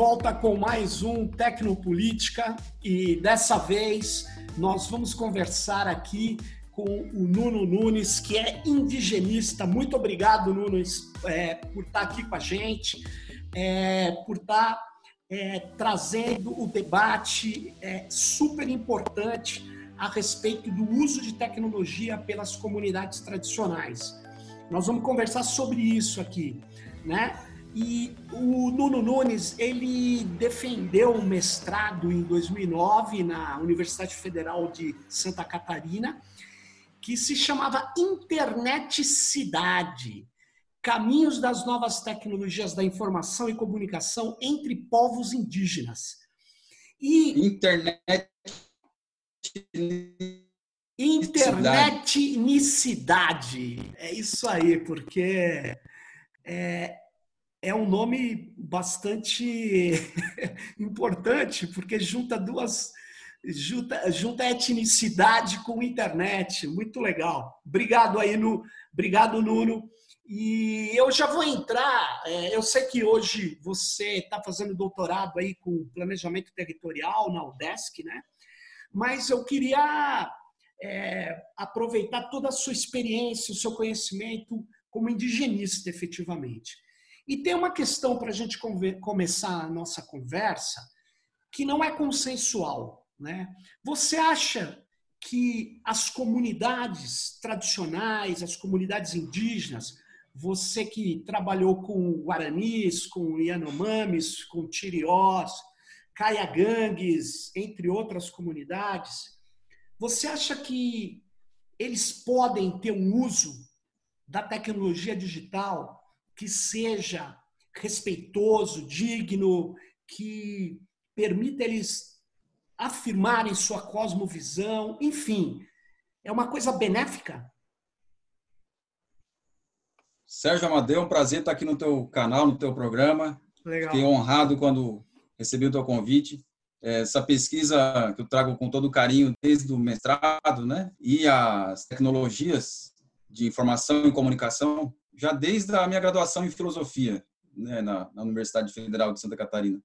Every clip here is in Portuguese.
Volta com mais um Tecnopolítica e dessa vez nós vamos conversar aqui com o Nuno Nunes, que é indigenista. Muito obrigado, Nunes, é, por estar aqui com a gente, é, por estar é, trazendo o debate é, super importante a respeito do uso de tecnologia pelas comunidades tradicionais. Nós vamos conversar sobre isso aqui, né? E o Nuno Nunes, ele defendeu um mestrado em 2009 na Universidade Federal de Santa Catarina, que se chamava Internet Cidade. Caminhos das novas tecnologias da informação e comunicação entre povos indígenas. E internet Internetnicidade. É isso aí, porque é, é um nome bastante importante, porque junta duas. Junta, junta etnicidade com internet. Muito legal. Obrigado aí, no, obrigado, Nuno. E eu já vou entrar. É, eu sei que hoje você está fazendo doutorado aí com planejamento territorial na UDESC, né? Mas eu queria é, aproveitar toda a sua experiência, o seu conhecimento como indigenista, efetivamente. E tem uma questão para a gente começar a nossa conversa que não é consensual. Né? Você acha que as comunidades tradicionais, as comunidades indígenas, você que trabalhou com Guaranis, com Yanomamis, com Tiriós, Caiagangues, entre outras comunidades, você acha que eles podem ter um uso da tecnologia digital que seja respeitoso, digno, que permita eles afirmarem sua cosmovisão, enfim, é uma coisa benéfica? Sérgio Amadeu, é um prazer estar aqui no teu canal, no teu programa. Legal. Fiquei honrado quando recebi o teu convite. Essa pesquisa que eu trago com todo carinho desde o mestrado, né? E as tecnologias de informação e comunicação já desde a minha graduação em filosofia, né, na, na, Universidade Federal de Santa Catarina.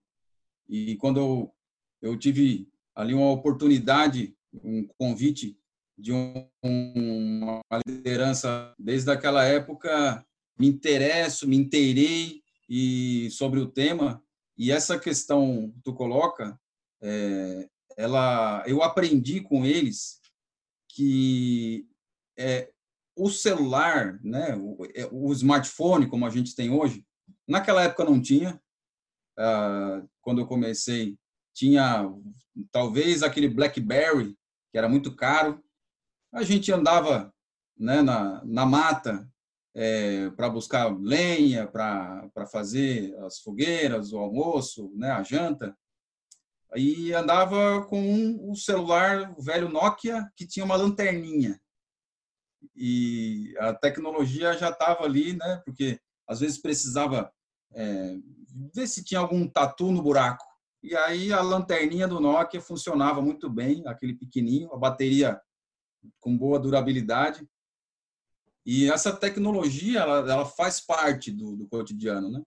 E quando eu, eu tive ali uma oportunidade, um convite de um, uma liderança desde aquela época, me interesso, me inteirei e sobre o tema e essa questão que tu coloca, é, ela, eu aprendi com eles que é, o celular, né, o, é, o, smartphone, como a gente tem hoje, naquela época não tinha. Ah, quando eu comecei, tinha talvez aquele BlackBerry, que era muito caro. A gente andava né, na, na mata é, para buscar lenha, para fazer as fogueiras, o almoço, né, a janta. E andava com um, um celular, o velho Nokia, que tinha uma lanterninha e a tecnologia já estava ali, né? Porque às vezes precisava é, ver se tinha algum tatu no buraco. E aí a lanterninha do Nokia funcionava muito bem, aquele pequenininho, a bateria com boa durabilidade. E essa tecnologia, ela, ela faz parte do, do cotidiano, né?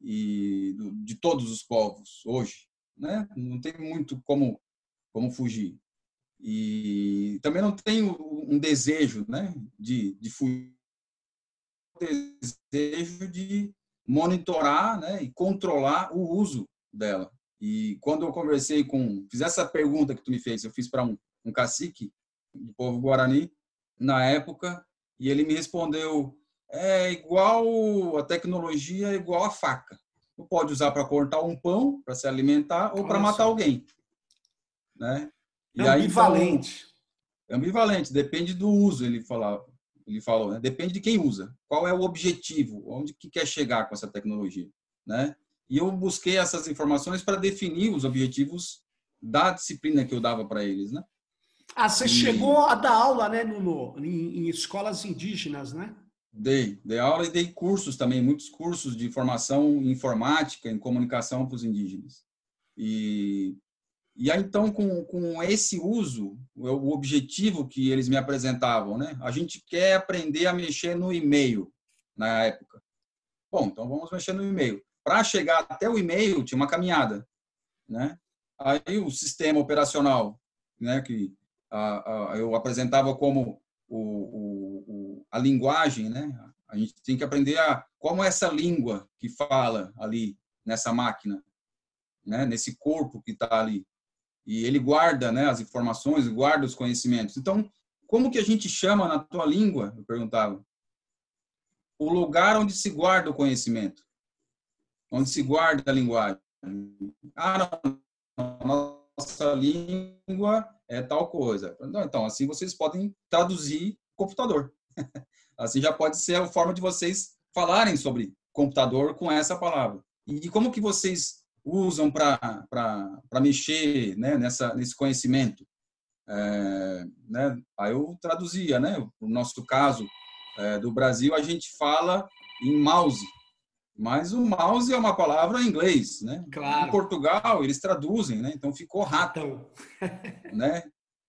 E do, de todos os povos hoje, né? Não tem muito como como fugir. E também não tenho um desejo né, de, de fugir, um desejo de monitorar né, e controlar o uso dela. E quando eu conversei com, fiz essa pergunta que tu me fez, eu fiz para um, um cacique do povo guarani na época, e ele me respondeu: é igual a tecnologia é igual a faca. Tu pode usar para cortar um pão, para se alimentar ou para matar alguém, né? E ambivalente. Aí, então, ambivalente, depende do uso, ele falava. Ele falou, né? Depende de quem usa. Qual é o objetivo? Onde que quer chegar com essa tecnologia, né? E eu busquei essas informações para definir os objetivos da disciplina que eu dava para eles, né? Ah, você e... chegou a dar aula, né, no, em, em escolas indígenas, né? Dei, dei aula e dei cursos também, muitos cursos de formação em informática, em comunicação para os indígenas. E e aí, então, com, com esse uso, o objetivo que eles me apresentavam, né? A gente quer aprender a mexer no e-mail na época. Bom, então vamos mexer no e-mail. para chegar até o e-mail tinha uma caminhada, né? Aí o sistema operacional, né, que a, a, eu apresentava como o, o, o, a linguagem, né? A gente tem que aprender a como essa língua que fala ali nessa máquina, né? Nesse corpo que está ali e ele guarda, né? As informações, guarda os conhecimentos. Então, como que a gente chama na tua língua? Eu perguntava. O lugar onde se guarda o conhecimento, onde se guarda a linguagem. Ah, não, nossa língua é tal coisa. Então, assim vocês podem traduzir computador. Assim já pode ser a forma de vocês falarem sobre computador com essa palavra. E como que vocês usam para mexer né, nessa, nesse conhecimento? É, né, aí eu traduzia, né? No nosso caso é, do Brasil, a gente fala em mouse, mas o mouse é uma palavra em inglês, né? Claro. Em Portugal eles traduzem, né? Então ficou rato, né?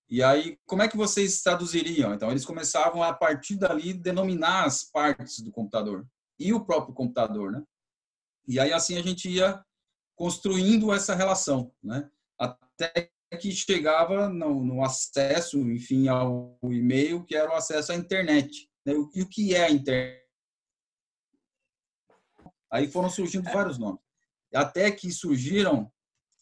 E aí, como é que vocês traduziriam? Então, eles começavam a partir dali denominar as partes do computador e o próprio computador, né? E aí assim a gente ia construindo essa relação, né? Até que chegava no, no acesso, enfim, ao e-mail, que era o acesso à internet. Né? E o que é a internet? Aí foram surgindo vários nomes. Até que surgiram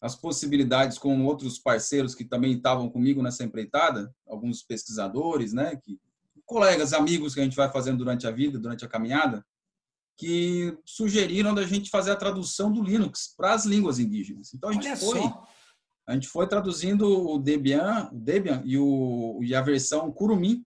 as possibilidades com outros parceiros que também estavam comigo nessa empreitada, alguns pesquisadores, né, que colegas, amigos que a gente vai fazendo durante a vida, durante a caminhada, que sugeriram da gente fazer a tradução do Linux para as línguas indígenas. Então a gente Olha foi só. a gente foi traduzindo o Debian, o Debian e, o, e a versão Curumim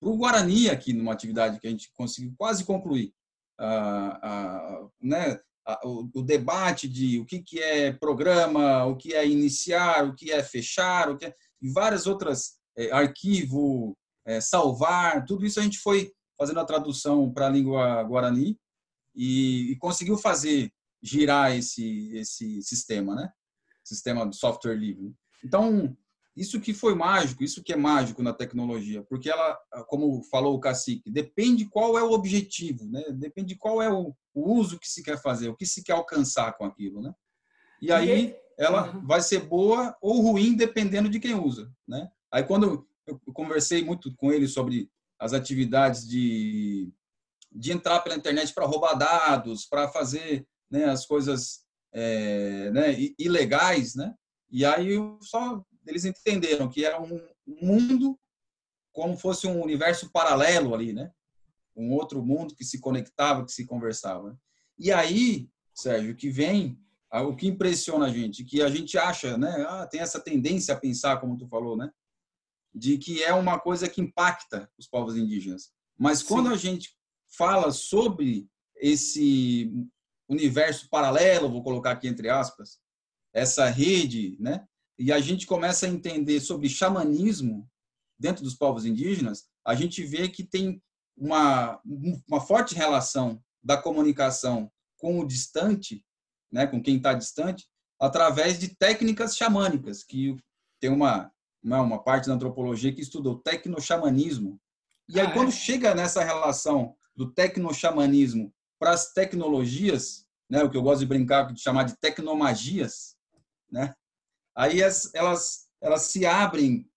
para o Guarani aqui numa atividade que a gente conseguiu quase concluir a, né, o, o, debate de o que, que é programa, o que é iniciar, o que é fechar, o que é, e várias outras, é, arquivo, é, salvar, tudo isso a gente foi fazendo a tradução para a língua guarani e, e, conseguiu fazer girar esse, esse sistema, né? Sistema de software livre. Então, isso que foi mágico, isso que é mágico na tecnologia, porque ela, como falou o cacique, depende qual é o objetivo, né? Depende qual é o, o uso que se quer fazer, o que se quer alcançar com aquilo, né? E aí ela vai ser boa ou ruim dependendo de quem usa, né? Aí quando eu conversei muito com ele sobre as atividades de de entrar pela internet para roubar dados, para fazer né, as coisas é, né, ilegais, né? E aí só eles entenderam que era um mundo como fosse um universo paralelo ali, né? Um outro mundo que se conectava, que se conversava. E aí, Sérgio, que vem o que impressiona a gente, que a gente acha, né? Ah, tem essa tendência a pensar, como tu falou, né? De que é uma coisa que impacta os povos indígenas. Mas quando Sim. a gente fala sobre esse universo paralelo, vou colocar aqui entre aspas, essa rede, né? e a gente começa a entender sobre xamanismo dentro dos povos indígenas, a gente vê que tem uma, uma forte relação da comunicação com o distante, né, com quem está distante, através de técnicas xamânicas, que tem uma, uma, uma parte da antropologia que estuda o tecnoxamanismo. E aí, ah, quando é? chega nessa relação do tecnoxamanismo para as tecnologias, né, o que eu gosto de brincar de chamar de tecnomagias, né, aí as, elas, elas se abrem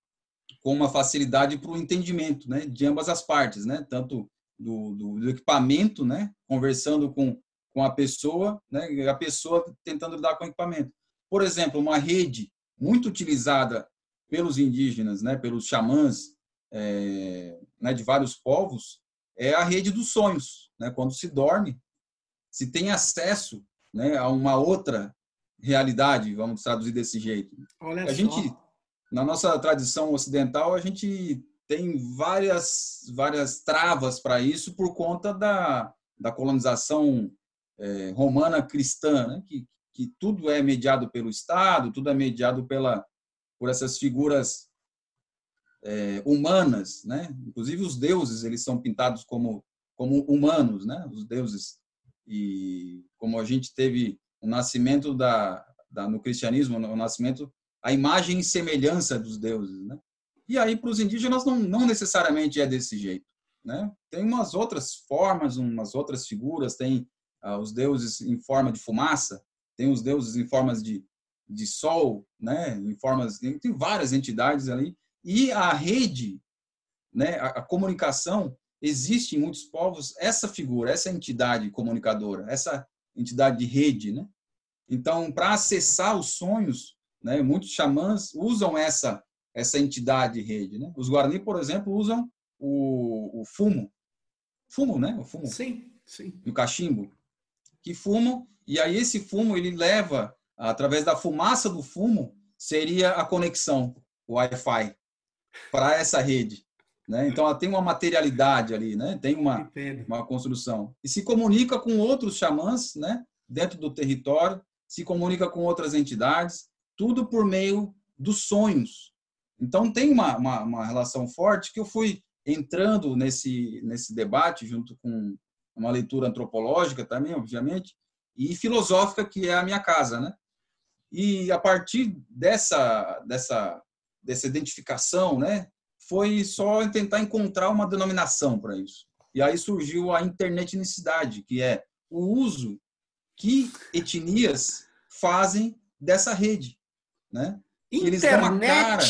com uma facilidade para o entendimento né, de ambas as partes, né, tanto do, do, do, equipamento, né, conversando com, com a pessoa, né, a pessoa tentando lidar com o equipamento. Por exemplo, uma rede muito utilizada pelos indígenas, né, pelos xamãs é, né, de vários povos, é a rede dos sonhos. Né, quando se dorme, se tem acesso né, a uma outra realidade, vamos traduzir desse jeito. Olha a só. gente, na nossa tradição ocidental, a gente tem várias várias travas para isso por conta da, da colonização é, romana cristã, né? que, que tudo é mediado pelo Estado, tudo é mediado pela por essas figuras é, humanas, né? Inclusive os deuses eles são pintados como como humanos, né? Os deuses e como a gente teve o nascimento da, da no cristianismo, o nascimento, a imagem e semelhança dos deuses, né? E aí para os indígenas não, não necessariamente é desse jeito, né? Tem umas outras formas, umas outras figuras, tem ah, os deuses em forma de fumaça, tem os deuses em formas de, de sol, né? Em formas tem várias entidades ali e a rede, né? A, a comunicação existe em muitos povos essa figura, essa entidade comunicadora, essa entidade de rede, né? Então, para acessar os sonhos, né? Muitos xamãs usam essa essa entidade de rede, né? Os Guarani, por exemplo, usam o, o fumo, fumo, né? O fumo. Sim, sim. No cachimbo, que fumam e aí esse fumo ele leva através da fumaça do fumo seria a conexão, o Wi-Fi para essa rede. Né? Então, ela tem uma materialidade ali, né? tem uma, uma construção. E se comunica com outros xamãs né? dentro do território, se comunica com outras entidades, tudo por meio dos sonhos. Então, tem uma, uma, uma relação forte que eu fui entrando nesse, nesse debate, junto com uma leitura antropológica também, obviamente, e filosófica, que é a minha casa. Né? E a partir dessa, dessa, dessa identificação, né, foi só tentar encontrar uma denominação para isso. E aí surgiu a internetnicidade, que é o uso que etnias fazem dessa rede, né? Internetnicidade.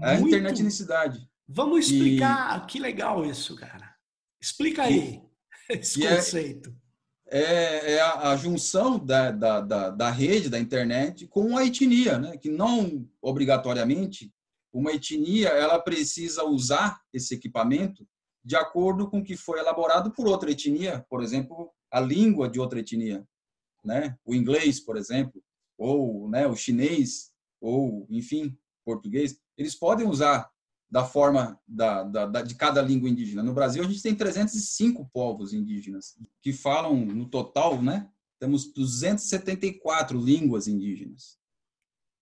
É a internetnicidade. Vamos explicar. E... Que legal isso, cara. Explica aí e... esse e é conceito. É, é, é a, a, junção da, da, da, da, rede, da internet, com a etnia, né? que não obrigatoriamente uma etnia ela precisa usar esse equipamento de acordo com o que foi elaborado por outra etnia, por exemplo, a língua de outra etnia, né? O inglês, por exemplo, ou né, o chinês, ou enfim, português, eles podem usar da forma da, da, da, de cada língua indígena. No Brasil, a gente tem 305 povos indígenas que falam, no total, né? Temos 274 línguas indígenas.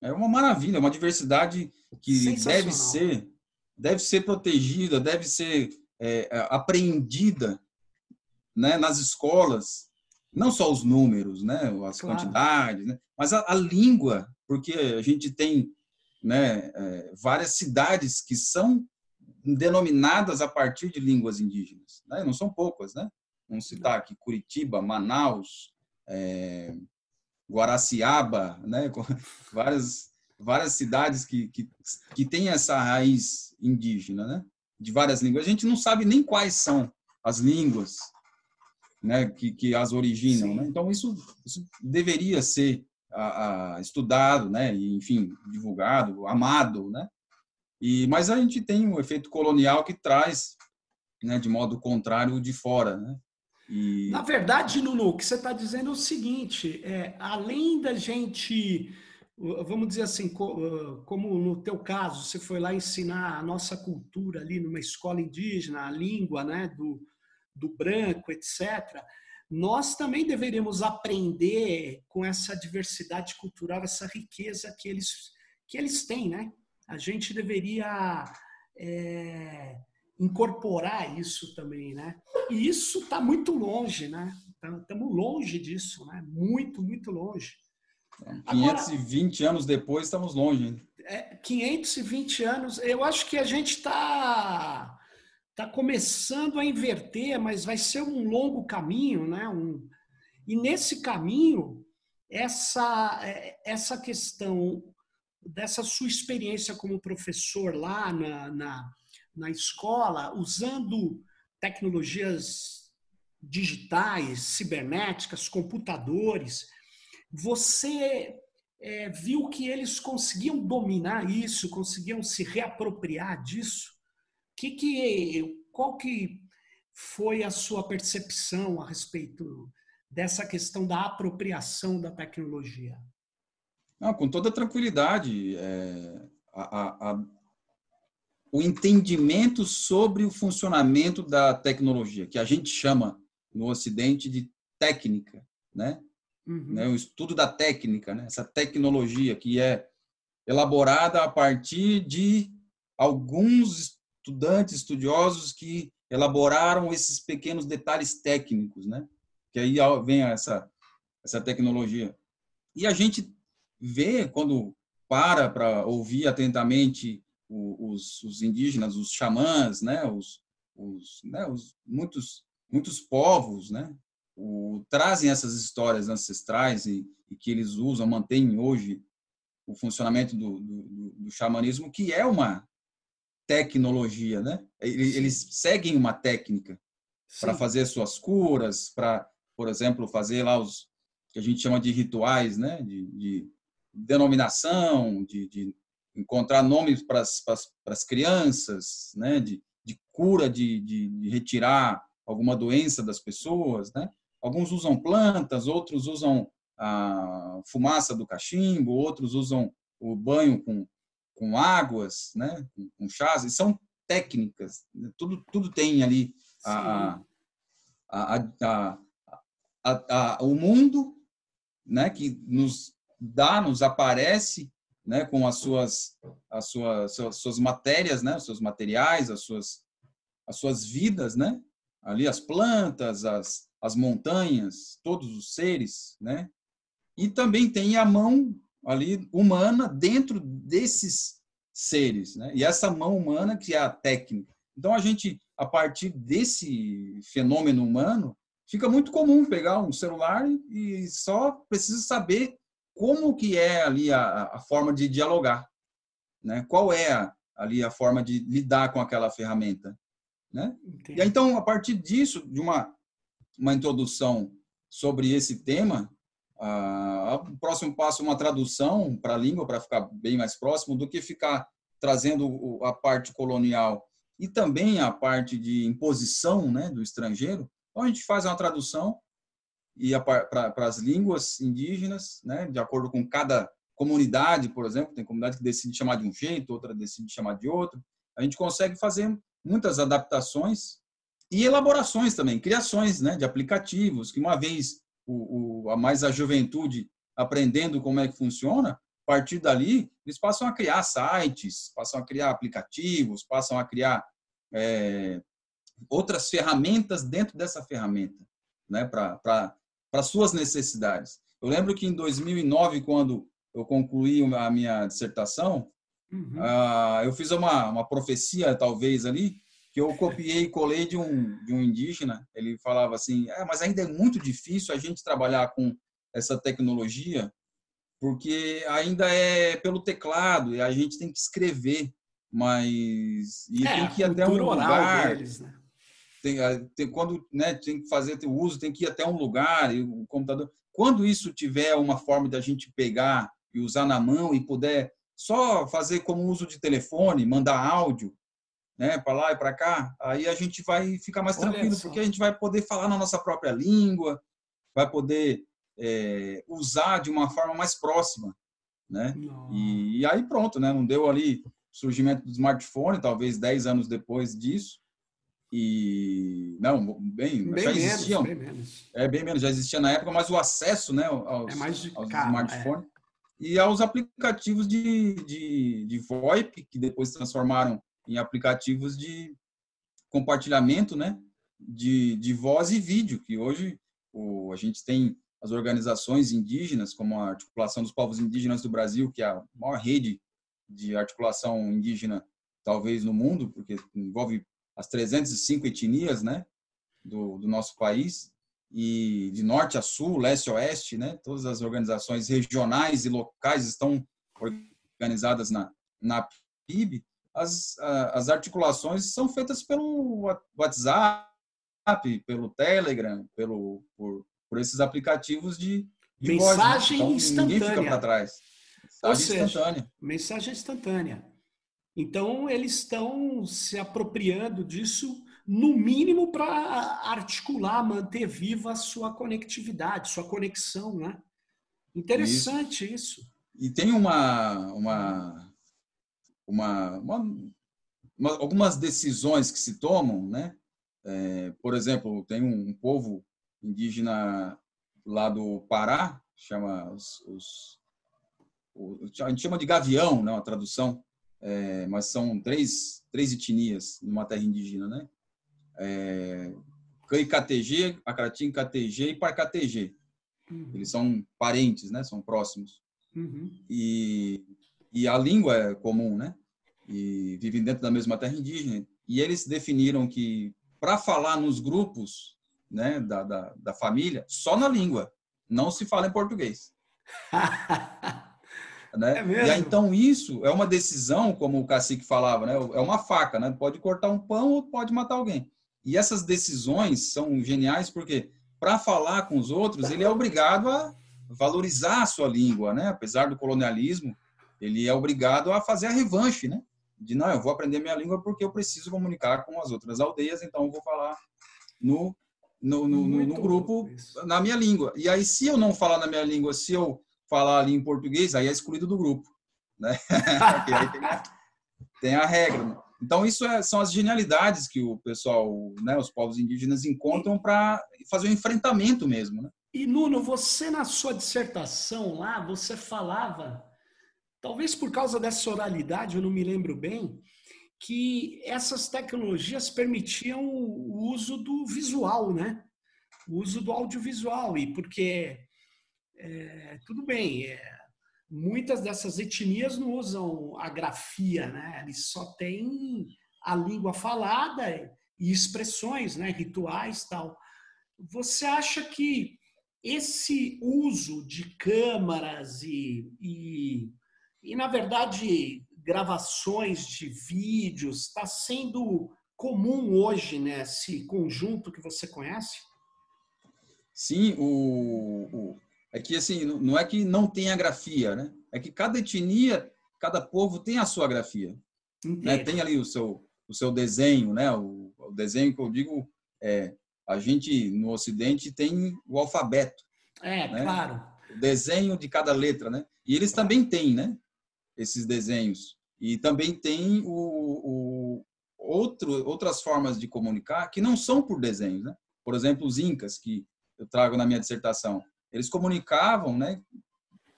É uma maravilha, uma diversidade que deve ser, deve ser protegida, deve ser é, é, apreendida né, nas escolas, não só os números, né, as claro. quantidades, né, mas a, a, língua, porque a gente tem né, é, várias cidades que são denominadas a partir de línguas indígenas, né, não são poucas, né? Vamos citar aqui Curitiba, Manaus, é, Guaraciaba, né? várias, várias cidades que, que, que têm essa raiz indígena, né? de várias línguas. A gente não sabe nem quais são as línguas né? que, que as originam. Né? Então, isso, isso deveria ser estudado, né? e, enfim, divulgado, amado. Né? E, mas a gente tem um efeito colonial que traz, né, de modo contrário, de fora. Né? E... Na verdade, Lulu, o que você está dizendo é o seguinte: é, além da gente, vamos dizer assim, como no teu caso, você foi lá ensinar a nossa cultura ali numa escola indígena, a língua né, do, do branco, etc., nós também deveríamos aprender com essa diversidade cultural, essa riqueza que eles, que eles têm, né? A gente deveria. É incorporar isso também, né? E isso está muito longe, né? Estamos longe disso, né? Muito, muito longe. 520 Agora, anos depois, estamos longe. É, 520 anos, eu acho que a gente está tá começando a inverter, mas vai ser um longo caminho, né? Um, e nesse caminho, essa, é, essa questão dessa sua experiência como professor lá na, na na escola usando tecnologias digitais, cibernéticas, computadores, você é, viu que eles conseguiam dominar isso, conseguiam se reapropriar disso? Que que, qual que foi a sua percepção a respeito dessa questão da apropriação da tecnologia? Não, com toda tranquilidade. É, a, a, o entendimento sobre o funcionamento da tecnologia, que a gente chama no Ocidente de técnica, né? Uhum. né? O estudo da técnica, né? Essa tecnologia que é elaborada a partir de alguns estudantes, estudiosos que elaboraram esses pequenos detalhes técnicos, né? Que aí vem essa essa tecnologia. E a gente vê quando para para ouvir atentamente os, os indígenas, os xamãs, né, os, os, né, os muitos muitos povos, né, o, trazem essas histórias ancestrais e, e, que eles usam, mantêm hoje o funcionamento do, do, do xamanismo, que é uma tecnologia, né? Eles, seguem uma técnica para fazer suas curas, para, por exemplo, fazer lá os que a gente chama de rituais, né? De, de denominação, de, de, encontrar nomes para as crianças, né? De, de cura, de, de, de retirar alguma doença das pessoas, né? Alguns usam plantas, outros usam a fumaça do cachimbo, outros usam o banho com, com águas, né? com, com chás, e são técnicas, né? tudo, tudo tem ali a, a, a, a, o mundo né? que nos dá, nos aparece né? com as suas, as suas, suas, suas matérias, né? os seus materiais, as suas, as suas vidas, né? ali as plantas, as, as montanhas, todos os seres, né? E também tem a mão ali humana dentro desses seres, né? E essa mão humana que é a técnica. Então a gente, a partir desse fenômeno humano, fica muito comum pegar um celular e só precisa saber como que é ali a, a forma de dialogar, né? Qual é a, ali a forma de lidar com aquela ferramenta, né? E aí, então a partir disso, de uma uma introdução sobre esse tema. Ah, o próximo passo é uma tradução para a língua, para ficar bem mais próximo, do que ficar trazendo a parte colonial e também a parte de imposição né, do estrangeiro. Então, a gente faz uma tradução e para as línguas indígenas, né, de acordo com cada comunidade, por exemplo, tem comunidade que decide chamar de um jeito, outra decide chamar de outro. A gente consegue fazer muitas adaptações e elaborações também, criações né, de aplicativos, que uma vez o, o, a mais a juventude aprendendo como é que funciona, a partir dali, eles passam a criar sites, passam a criar aplicativos, passam a criar é, outras ferramentas dentro dessa ferramenta, né, para suas necessidades. Eu lembro que em 2009, quando eu concluí a minha dissertação, uhum. uh, eu fiz uma, uma profecia, talvez, ali, que eu copiei e colei de um, de um indígena. Ele falava assim: é, mas ainda é muito difícil a gente trabalhar com essa tecnologia, porque ainda é pelo teclado e a gente tem que escrever, mas e é, tem que ir até um lugar. Deles, né? tem, tem, quando né, tem que fazer o uso, tem que ir até um lugar e o computador. Quando isso tiver uma forma de a gente pegar e usar na mão e puder só fazer como uso de telefone, mandar áudio, né, para lá e para cá, aí a gente vai ficar mais tranquilo, porque a gente vai poder falar na nossa própria língua, vai poder é, usar de uma forma mais próxima, né? E, e, aí pronto, né? Não deu ali surgimento do smartphone, talvez 10 anos depois disso. E não, bem, bem já existiam. Menos, bem menos. É bem menos, já existia na época, mas o acesso, né, aos, é mais aos cara, smartphones é. e aos aplicativos de, de, de VoIP que depois se transformaram em aplicativos de compartilhamento né, de, de voz e vídeo, que hoje o, a gente tem as organizações indígenas, como a Articulação dos Povos Indígenas do Brasil, que é a maior rede de articulação indígena, talvez, no mundo, porque envolve as 305 etnias né, do, do nosso país, e de norte a sul, leste a oeste, né, todas as organizações regionais e locais estão organizadas na, na PIB, as, as articulações são feitas pelo WhatsApp, pelo Telegram, pelo, por, por esses aplicativos de, de mensagem voz. Então, instantânea. Ninguém fica para trás. Mensagem Ou seja, instantânea. Mensagem instantânea. Então, eles estão se apropriando disso, no mínimo, para articular, manter viva a sua conectividade, sua conexão, né? Interessante isso. isso. E tem uma, uma uma, uma, uma, algumas decisões que se tomam, né? É, por exemplo, tem um, um, povo indígena lá do Pará, chama os, os o, a gente chama de gavião, né, uma tradução, é, mas são três, três etnias numa terra indígena, né? É, KTG, Acratim KTG e Parcatg. Uhum. Eles são parentes, né? São próximos. Uhum. E e a língua é comum, né? E vivem dentro da mesma terra indígena. E eles definiram que para falar nos grupos né, da, da, da família só na língua, não se fala em português. né? É e aí, então isso é uma decisão, como o cacique falava, né? é uma faca, né? pode cortar um pão ou pode matar alguém. E essas decisões são geniais porque para falar com os outros ele é obrigado a valorizar a sua língua, né? Apesar do colonialismo, ele é obrigado a fazer a revanche, né? De não, eu vou aprender minha língua porque eu preciso comunicar com as outras aldeias, então eu vou falar no no, no, no, no grupo na minha língua. E aí, se eu não falar na minha língua, se eu falar ali em português, aí é excluído do grupo, né? tem a, tem a regra. Né? Então, isso é, são as genialidades que o pessoal, né, os povos indígenas encontram para fazer o um enfrentamento mesmo. Né? E, Nuno, você na sua dissertação lá, você falava, talvez por causa dessa oralidade, eu não me lembro bem, que essas tecnologias permitiam o uso do visual, né? O uso do audiovisual. E porque, é, tudo bem, é, muitas dessas etnias não usam a grafia, né? Eles só têm a língua falada e expressões, né? Rituais tal. Você acha que esse uso de câmaras e, e, e na verdade, gravações de vídeos está sendo comum hoje nesse conjunto que você conhece? Sim, o, o, é que assim, não é que não tem a grafia, né? É que cada etnia, cada povo tem a sua grafia. Né? Tem ali o seu, o seu desenho, né? O, o, desenho que eu digo é a gente no Ocidente tem o alfabeto. É, né? claro. O desenho de cada letra, né? E eles também têm, né? Esses desenhos. E também tem o, o outro, outras formas de comunicar que não são por desenhos, né? Por exemplo, os incas, que eu trago na minha dissertação eles comunicavam, né?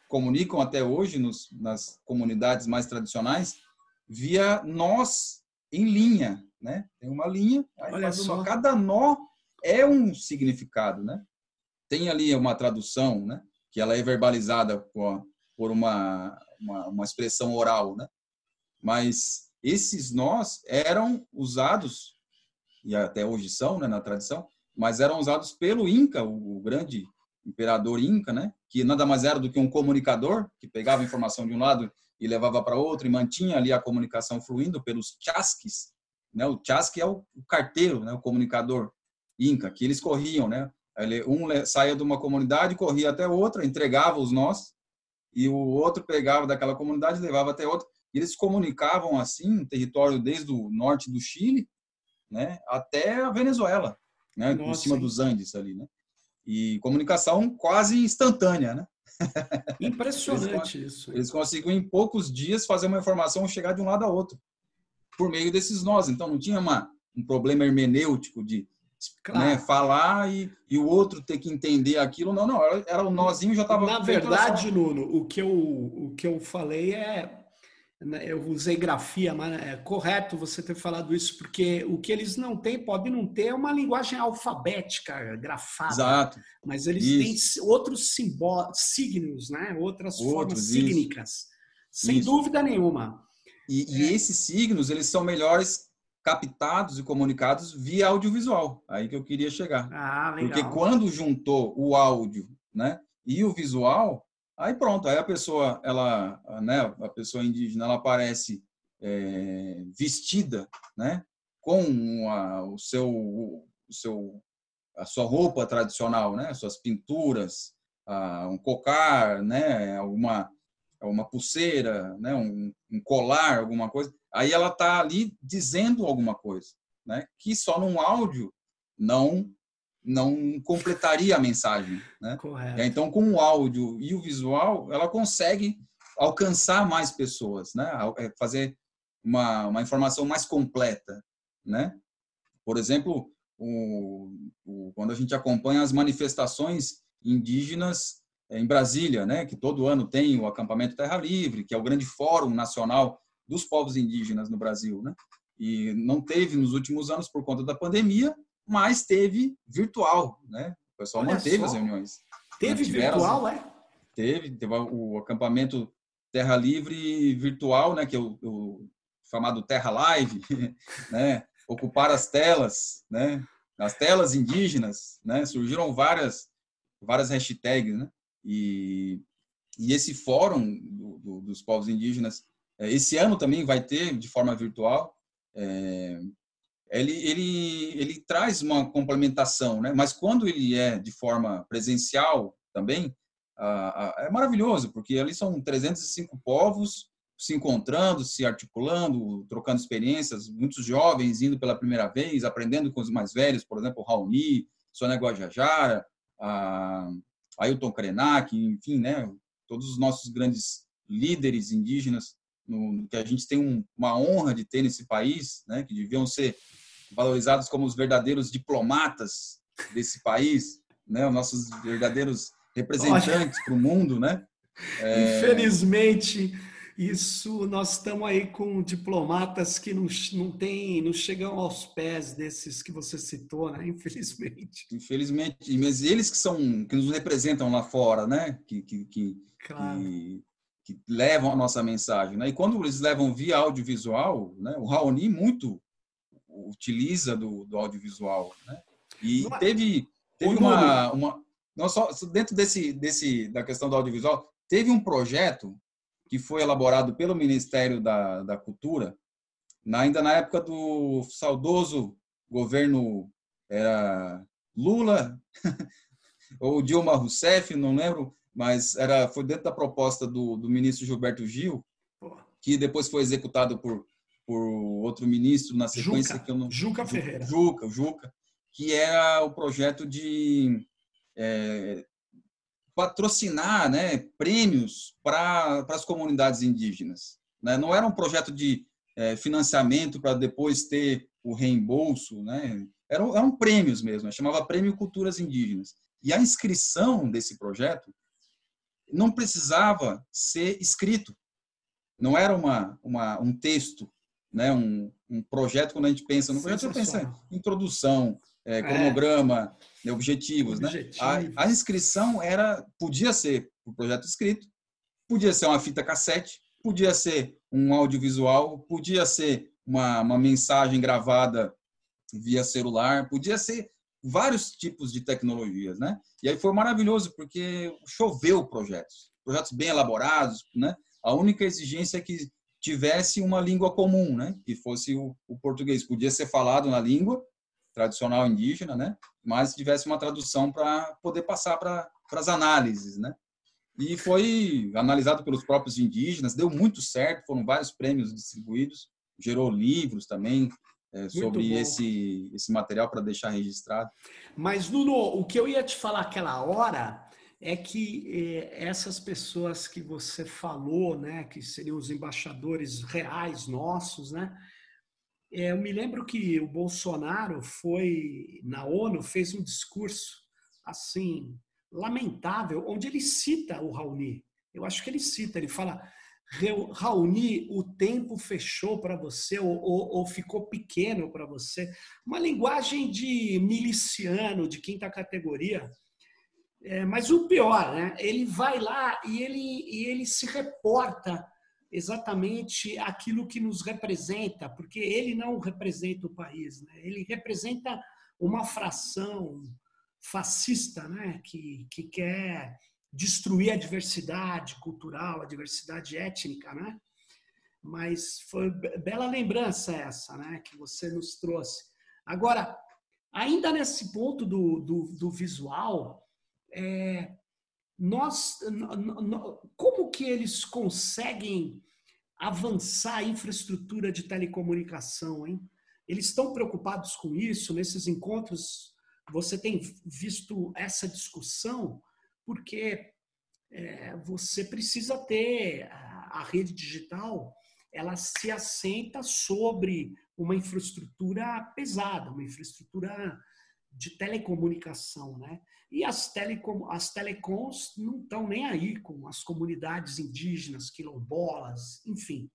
Comunicam até hoje nos, nas comunidades mais tradicionais via nós em linha, né? Tem uma linha, Olha só. Uma, cada nó é um significado, né? Tem ali uma tradução, né? Que ela é verbalizada por, por uma, uma, uma expressão oral, né? Mas esses nós eram usados e até hoje são, né, na tradição, mas eram usados pelo Inca, o grande imperador Inca, né? Que nada mais era do que um comunicador que pegava informação de um lado e levava para outro e mantinha ali a comunicação fluindo pelos chasques, né? O chasque é o carteiro, né? O comunicador Inca, que eles corriam, né? Um saía de uma comunidade, corria até outra, entregava os nós e o outro pegava daquela comunidade, levava até outra. E eles comunicavam assim, território desde o norte do Chile, né? Até a Venezuela, né? Nossa, por cima dos Andes ali, né? e comunicação quase instantânea, né? Impressionante eles, isso. Eles conseguiam em poucos dias fazer uma informação chegar de um lado a outro por meio desses nós. Então não tinha uma, um problema hermenêutico de claro. né, falar e, e o outro ter que entender aquilo. Não, não, era, era o nozinho já estava. Na verdade, Nuno, o que eu o que eu falei é né, eu usei grafia, mas é correto você ter falado isso, porque o que eles não têm, pode não ter, é uma linguagem alfabética, grafada. Exato. Mas eles isso. têm outros simbólicos, signos, né? outras outros, formas sígnicas, sem isso. dúvida nenhuma. E, é. e, esses signos, eles são melhores captados e comunicados via audiovisual. Aí que eu queria chegar. Ah, legal. Porque quando juntou o áudio né, e o visual, Aí pronto, aí a pessoa, ela, né, a pessoa indígena, ela aparece é, vestida, né, com a, o seu, o seu, a sua roupa tradicional, né, suas pinturas, a, um cocar, né, uma, uma pulseira, né, um, um colar, alguma coisa. Aí ela está ali dizendo alguma coisa, né, que só num áudio não não completaria a mensagem, né? Correto. Então, com o áudio e o visual, ela consegue alcançar mais pessoas, né? É, fazer uma, uma informação mais completa, né? Por exemplo, o, o, quando a gente acompanha as manifestações indígenas em Brasília, né? Que todo ano tem o acampamento Terra Livre, que é o grande fórum nacional dos povos indígenas no Brasil, né? E não teve nos últimos anos por conta da pandemia, mas teve virtual, né? O pessoal Olha manteve só. as reuniões. Teve virtual, é? Teve, teve o acampamento Terra Livre virtual, né? Que é o, o chamado Terra Live, né? Ocupar as telas, né? nas telas indígenas, né, surgiram várias, várias hashtags, né? E, e esse fórum do, do, dos povos indígenas, é, esse ano também vai ter de forma virtual. É, ele, ele, ele traz uma complementação, né? Mas quando ele é de forma presencial também, é maravilhoso, porque ali são 305 povos se encontrando, se articulando, trocando experiências, muitos jovens indo pela primeira vez, aprendendo com os mais velhos, por exemplo, Raoni, Sônia Guajajara, a Ailton Krenak, enfim, né, todos os nossos grandes líderes indígenas no, que a gente tem um, uma honra de ter nesse país, né, que deviam ser valorizados como os verdadeiros diplomatas desse país, né, os nossos verdadeiros representantes para o mundo, né? É... Infelizmente, isso nós estamos aí com diplomatas que não, não tem, não chegam aos pés desses que você citou, né? Infelizmente. Infelizmente, mas eles que são que nos representam lá fora, né? Que que, que, claro. que, que levam a nossa mensagem, né? E quando eles levam via audiovisual, né? O Raoni muito utiliza do, do audiovisual, né? E não, teve teve uma, uma não só dentro desse desse da questão do audiovisual teve um projeto que foi elaborado pelo Ministério da, da Cultura, na, ainda na época do saudoso governo era Lula ou Dilma Rousseff, não lembro, mas era foi dentro da proposta do, do ministro Gilberto Gil, que depois foi executado por, por outro ministro na sequência Juca, que eu não Juca Ferreira. Juca, Juca, que era o projeto de é, patrocinar né, prêmios para as comunidades indígenas. Né? Não era um projeto de é, financiamento para depois ter o reembolso, né? eram, eram prêmios mesmo, chamava Prêmio Culturas Indígenas. E a inscrição desse projeto não precisava ser escrito, não era uma, uma, um texto, né? um, um projeto, quando a gente pensa no projeto, você pensa em introdução, é, cronograma, é. objetivos, né? A, a, inscrição era, podia ser o um projeto escrito, podia ser uma fita cassete, podia ser um audiovisual, podia ser uma, uma mensagem gravada via celular, podia ser vários tipos de tecnologias, né? E aí foi maravilhoso porque choveu projetos, projetos bem elaborados, né? A única exigência é que tivesse uma língua comum, né? Que fosse o, o português, podia ser falado na língua tradicional indígena, né? Mas tivesse uma tradução para poder passar para as análises, né? E foi analisado pelos próprios indígenas, deu muito certo, foram vários prêmios distribuídos, gerou livros também é, sobre esse, esse material para deixar registrado. Mas, Nuno, o que eu ia te falar aquela hora é que eh, essas pessoas que você falou, né, que seriam os embaixadores reais nossos, né, é, eu me lembro que o Bolsonaro foi na ONU, fez um discurso assim lamentável, onde ele cita o Raoni. Eu acho que ele cita, ele fala: Raoni, o tempo fechou para você ou, ou, ou, ficou pequeno para você. Uma linguagem de miliciano, de quinta categoria. É, mas o pior, né? Ele vai lá e ele, e ele se reporta exatamente aquilo que nos representa, porque ele não representa o país, né? ele representa uma fração fascista né? que, que quer destruir a diversidade cultural, a diversidade étnica, né? Mas foi bela lembrança essa, né? Que você nos trouxe. Agora, ainda nesse ponto do, do, do visual, é, nós, como que eles conseguem avançar a infraestrutura de telecomunicação, hein? Eles estão preocupados com isso nesses encontros? Você tem visto essa discussão? Porque é, você precisa ter a, a rede digital, ela se assenta sobre uma infraestrutura pesada, uma infraestrutura de telecomunicação, né? E as, telecom, as telecoms não estão nem aí com as comunidades indígenas, quilombolas, enfim.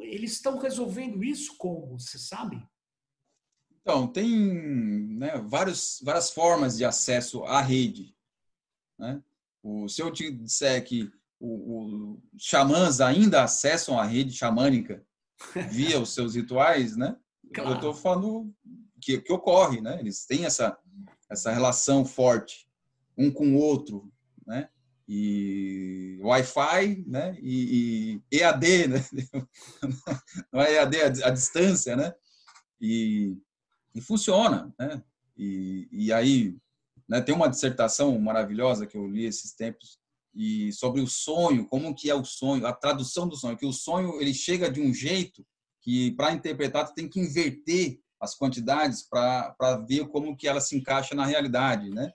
Eles estão resolvendo isso como, você sabe? Então, tem né, vários, várias formas de acesso à rede. Né? O, se eu te disser que os xamãs ainda acessam a rede xamânica via os seus rituais, né? Claro. Eu estou falando que, que ocorre, né? Eles têm essa, essa relação forte um com o outro, né? E Wi-Fi, né? E, e EAD, né? Não é EAD a, a distância, né? E, e funciona, né? E, e aí, né, tem uma dissertação maravilhosa que eu li esses tempos e sobre o sonho, como que é o sonho, a tradução do sonho, que o sonho ele chega de um jeito que para interpretar tu tem que inverter as quantidades para ver como que ela se encaixa na realidade, né?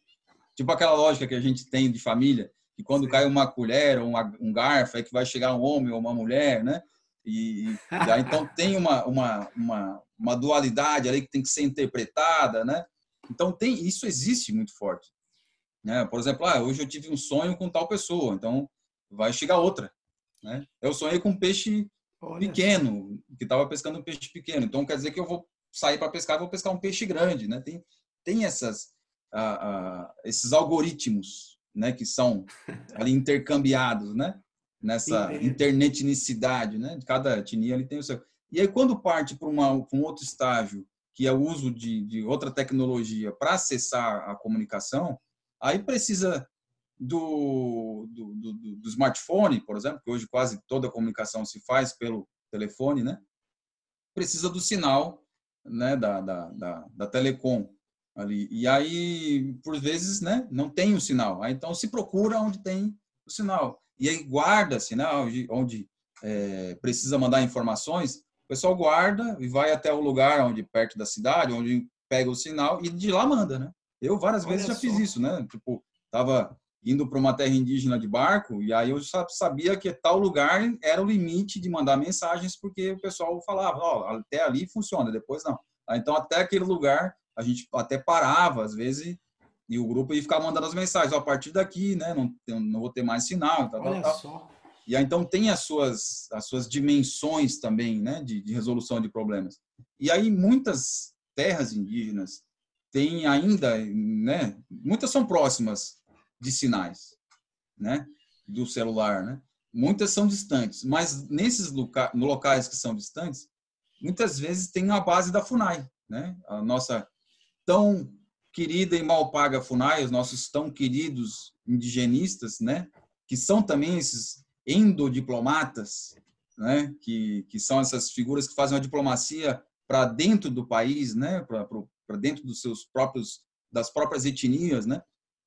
Tipo aquela lógica que a gente tem de família, que quando cai uma colher ou uma, um garfo é que vai chegar um homem ou uma mulher, né? E, e aí, então tem uma, uma, uma, uma dualidade ali que tem que ser interpretada, né? Então tem isso existe muito forte. Né? Por exemplo, ah, hoje eu tive um sonho com tal pessoa, então vai chegar outra. Né? Eu sonhei com um peixe Olha. pequeno, que estava pescando um peixe pequeno, então quer dizer que eu vou sair para pescar, vou pescar um peixe grande. Né? Tem, tem essas, ah, ah, esses algoritmos né, que são ali intercambiados, né? nessa internetinicidade, né? Cada etnia ali tem o seu. E aí quando parte para um outro estágio, que é o uso de, de outra tecnologia para acessar a comunicação, Aí precisa do, do, do, do, smartphone, por exemplo, que hoje quase toda a comunicação se faz pelo telefone, né? Precisa do sinal né, da, da, da, da telecom ali. E aí, por vezes, né, não tem o sinal. Aí, então, se procura onde tem o sinal. E aí, guarda-se, né, onde, onde é, precisa mandar informações, o pessoal guarda e vai até o lugar onde, perto da cidade, onde pega o sinal e de lá manda, né? Eu várias Olha vezes já só. fiz isso, né? Tipo, tava indo para uma terra indígena de barco e aí eu sabia que tal lugar era o limite de mandar mensagens porque o pessoal falava, ó, oh, até ali funciona, depois não. Então até aquele lugar a gente até parava às vezes e o grupo ia ficar mandando as mensagens, ó, a partir daqui, né, não, não vou ter mais sinal, tal, Olha tal, só. E aí, então tem as suas as suas dimensões também, né, de, de resolução de problemas. E aí muitas terras indígenas tem ainda, né, muitas são próximas de sinais, né, do celular, né? Muitas são distantes, mas nesses loca locais que são distantes, muitas vezes tem a base da FUNAI, né? A nossa tão querida e mal paga FUNAI, os nossos tão queridos indigenistas, né? Que são também esses endodiplomatas, né? Que, que são essas figuras que fazem a diplomacia para dentro do país, né? Para dentro dos seus próprios das próprias etnias, né?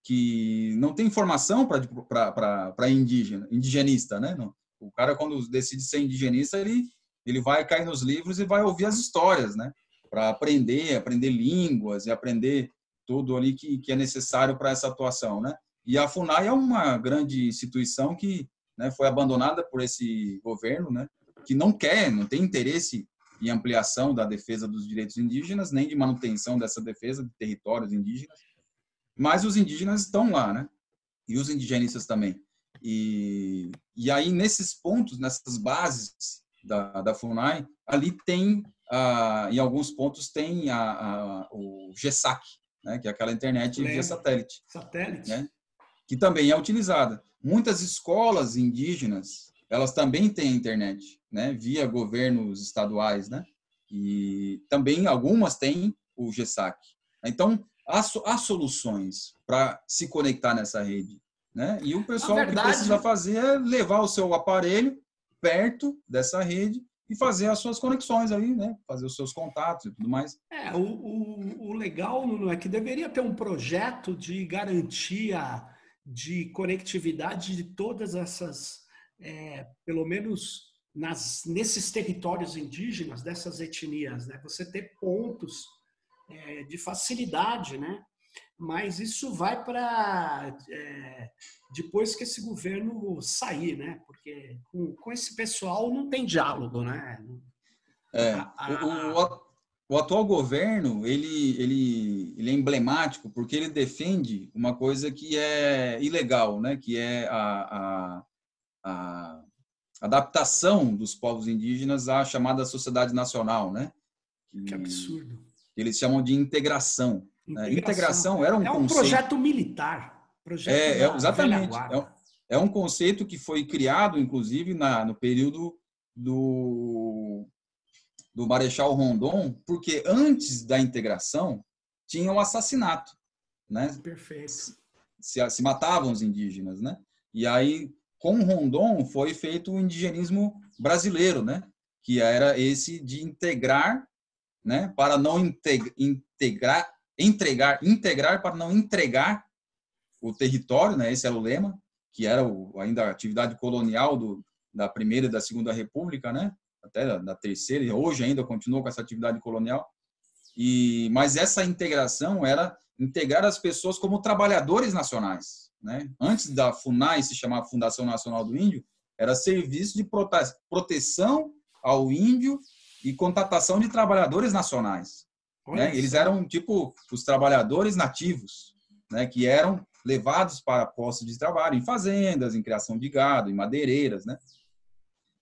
Que não tem informação para indígena, indigenista, né? O cara quando decide ser indigenista, ele ele vai cair nos livros e vai ouvir as histórias, né? Para aprender, aprender línguas e aprender tudo ali que, que é necessário para essa atuação, né? E a Funai é uma grande instituição que né, foi abandonada por esse governo, né? Que não quer, não tem interesse e ampliação da defesa dos direitos indígenas, nem de manutenção dessa defesa de territórios indígenas. Mas os indígenas estão lá, né? E os indigenistas também. E, e aí, nesses pontos, nessas bases da, da FUNAI, ali tem, ah, em alguns pontos, tem a, a, o GESAC, né? que é aquela internet via satélite. Satélite. Né? Que também é utilizada. Muitas escolas indígenas, elas também têm internet né, via governos estaduais, né? E também algumas têm o GESAC. Então, há, há soluções para se conectar nessa rede, né? E o pessoal verdade... que precisa fazer é levar o seu aparelho perto dessa rede e fazer as suas conexões aí, né? Fazer os seus contatos e tudo mais. É, o, o, o legal é que deveria ter um projeto de garantia de conectividade de todas essas, é, pelo menos nas, nesses territórios indígenas, dessas etnias, né? Você ter pontos é, de facilidade, né? Mas isso vai para é, depois que esse governo sair, né? Porque com, com esse pessoal não tem diálogo, né? É, o, o, o, atual governo ele, ele, ele é emblemático porque ele defende uma coisa que é ilegal, né? Que é a, a, a adaptação dos povos indígenas à chamada sociedade nacional, né? Que, que absurdo. Eles chamam de integração. Integração, né? integração era um, é um conceito... projeto militar. Projeto é, é exatamente. É um, é um conceito que foi criado, inclusive, na, no período do, do Marechal Rondon, porque antes da integração tinha o um assassinato, né? Perfeito. Se, se matavam os indígenas, né? E aí, com Rondon, foi feito o indigenismo brasileiro, né? Que era esse de integrar, né? Para não integrar, entregar, integrar para não entregar o território, né? Esse era o lema, que era o, ainda a atividade colonial do, da primeira e da segunda república, né? Até da, terceira, e hoje ainda continua com essa atividade colonial. E, mas essa integração era integrar as pessoas como trabalhadores nacionais. Né? Antes da FUNAI se chamar Fundação Nacional do Índio, era serviço de proteção ao índio e contratação de trabalhadores nacionais. Né? Eles eram tipo os trabalhadores nativos, né? que eram levados para postos de trabalho em fazendas, em criação de gado, em madeireiras. Né?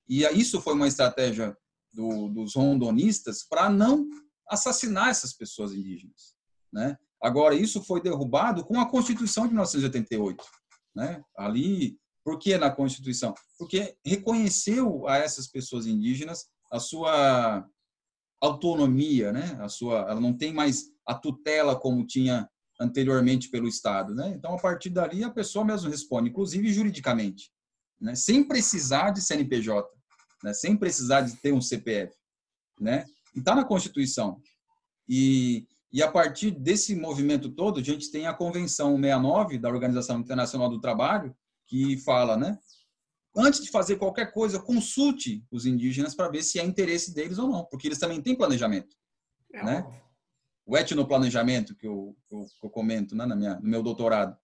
E isso foi uma estratégia do, dos rondonistas para não assassinar essas pessoas indígenas. Né? Agora, isso foi derrubado com a Constituição de 1988. Né? Ali, por que na Constituição? Porque reconheceu a essas pessoas indígenas a sua autonomia, né? A sua, ela não tem mais a tutela como tinha anteriormente pelo Estado, né? Então, a partir dali, a pessoa mesmo responde, inclusive juridicamente, né? Sem precisar de CNPJ, né? Sem precisar de ter um CPF, né? Está na Constituição. E, e a partir desse movimento todo, a gente tem a Convenção 69 da Organização Internacional do Trabalho, que fala, né? Antes de fazer qualquer coisa, consulte os indígenas para ver se é interesse deles ou não, porque eles também têm planejamento, é né? Óbvio. O etnoplanejamento que eu, eu, eu comento né, na minha, no meu doutorado.